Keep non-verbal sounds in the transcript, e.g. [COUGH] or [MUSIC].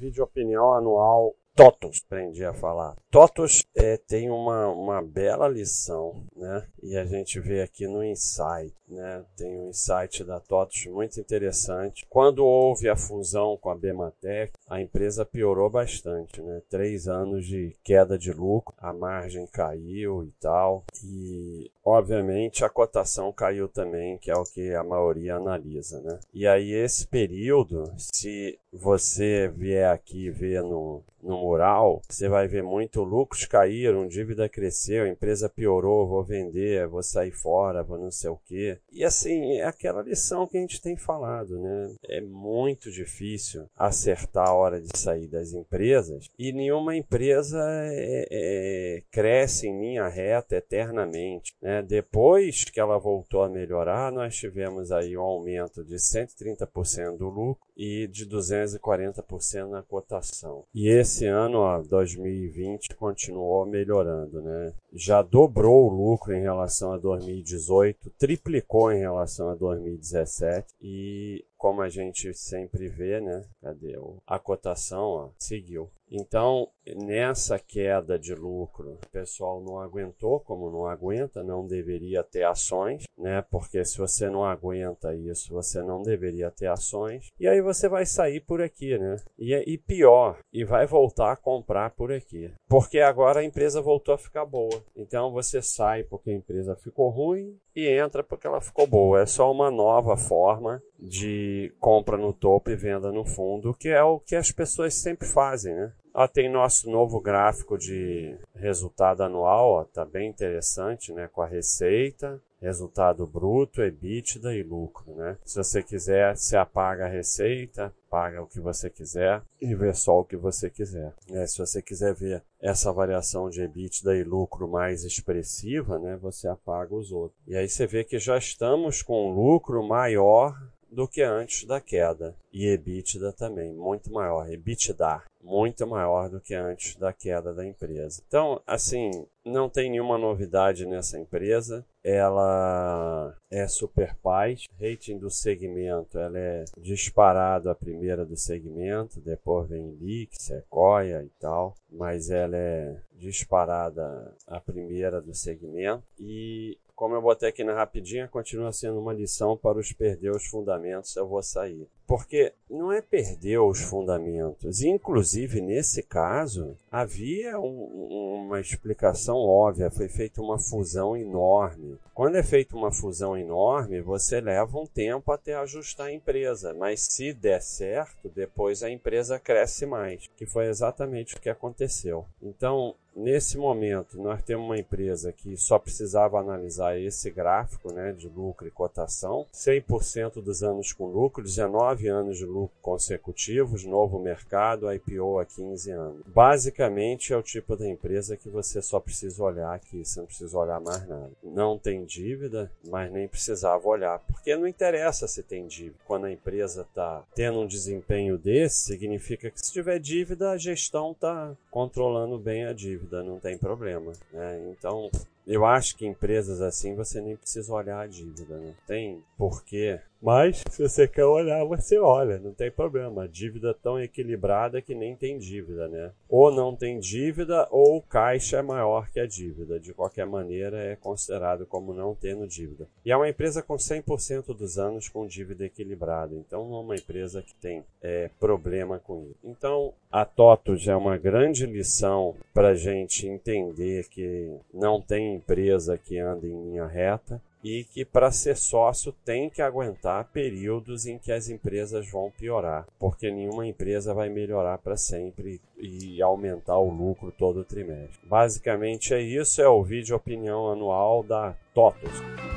vídeo opinião anual TOTUS, aprendi a falar. TOTUS é, tem uma, uma bela lição, né? E a gente vê aqui no Insight, né? Tem um insight da TOTUS muito interessante. Quando houve a fusão com a Bematec, a empresa piorou bastante, né? Três anos de queda de lucro, a margem caiu e tal. E, obviamente, a cotação caiu também, que é o que a maioria analisa, né? E aí, esse período, se você vier aqui ver no, no mural, você vai ver muito lucros caíram, dívida cresceu, empresa piorou, vou vender, vou sair fora, vou não sei o quê. E assim, é aquela lição que a gente tem falado, né? É muito difícil acertar a hora de sair das empresas e nenhuma empresa é, é, cresce em linha reta eternamente, né? Depois que ela voltou a melhorar, nós tivemos aí um aumento de 130% do lucro e de 240% na cotação. E esse ano, ó, 2020, continuou melhorando, né? Já dobrou o lucro em relação a 2018, triplicou em relação a 2017 e como a gente sempre vê, né? Cadê a cotação? Ó, seguiu. Então, nessa queda de lucro, o pessoal não aguentou, como não aguenta, não deveria ter ações, né? Porque se você não aguenta isso, você não deveria ter ações. E aí você vai sair por aqui, né? E, e pior, e vai voltar a comprar por aqui. Porque agora a empresa voltou a ficar boa. Então você sai porque a empresa ficou ruim e entra porque ela ficou boa. É só uma nova forma de compra no topo e venda no fundo, que é o que as pessoas sempre fazem, né? Ó, tem nosso novo gráfico de resultado anual, ó, tá bem interessante, né? Com a receita, resultado bruto, EBITDA e lucro, né? Se você quiser, se apaga a receita, paga o que você quiser e vê só o que você quiser. É, se você quiser ver essa variação de EBITDA e lucro mais expressiva, né? Você apaga os outros. E aí você vê que já estamos com um lucro maior do que antes da queda. E EBITDA também, muito maior. EBITDA, muito maior do que antes da queda da empresa. Então, assim, não tem nenhuma novidade nessa empresa. Ela é super paz. Rating do segmento, ela é disparado a primeira do segmento. Depois vem Leak, Sequoia e tal. Mas ela é disparada a primeira do segmento. E como eu botei aqui na rapidinha, continua sendo uma lição para os perder os fundamentos, eu vou sair. Porque não é perder os fundamentos. Inclusive, nesse caso, havia um, uma explicação óbvia. Foi feita uma fusão enorme. Quando é feita uma fusão enorme, você leva um tempo até ajustar a empresa. Mas se der certo, depois a empresa cresce mais. Que foi exatamente o que aconteceu. Então, Nesse momento, nós temos uma empresa que só precisava analisar esse gráfico né, de lucro e cotação, 100% dos anos com lucro, 19 anos de lucro consecutivos, novo mercado, IPO há 15 anos. Basicamente, é o tipo da empresa que você só precisa olhar aqui, você não precisa olhar mais nada. Não tem dívida, mas nem precisava olhar, porque não interessa se tem dívida. Quando a empresa está tendo um desempenho desse, significa que se tiver dívida, a gestão está controlando bem a dívida dívida, não tem problema. Né? Então, eu acho que empresas assim você nem precisa olhar a dívida, não tem porquê mas, [LAUGHS] se você quer olhar, você olha, não tem problema. A dívida tão equilibrada que nem tem dívida, né? Ou não tem dívida, ou caixa é maior que a dívida. De qualquer maneira, é considerado como não tendo dívida. E é uma empresa com 100% dos anos com dívida equilibrada. Então, não é uma empresa que tem é, problema com isso. Então, a TOTUS é uma grande lição para a gente entender que não tem empresa que anda em linha reta e que para ser sócio tem que aguentar períodos em que as empresas vão piorar, porque nenhuma empresa vai melhorar para sempre e aumentar o lucro todo trimestre. Basicamente é isso, é o vídeo opinião anual da TOTOS.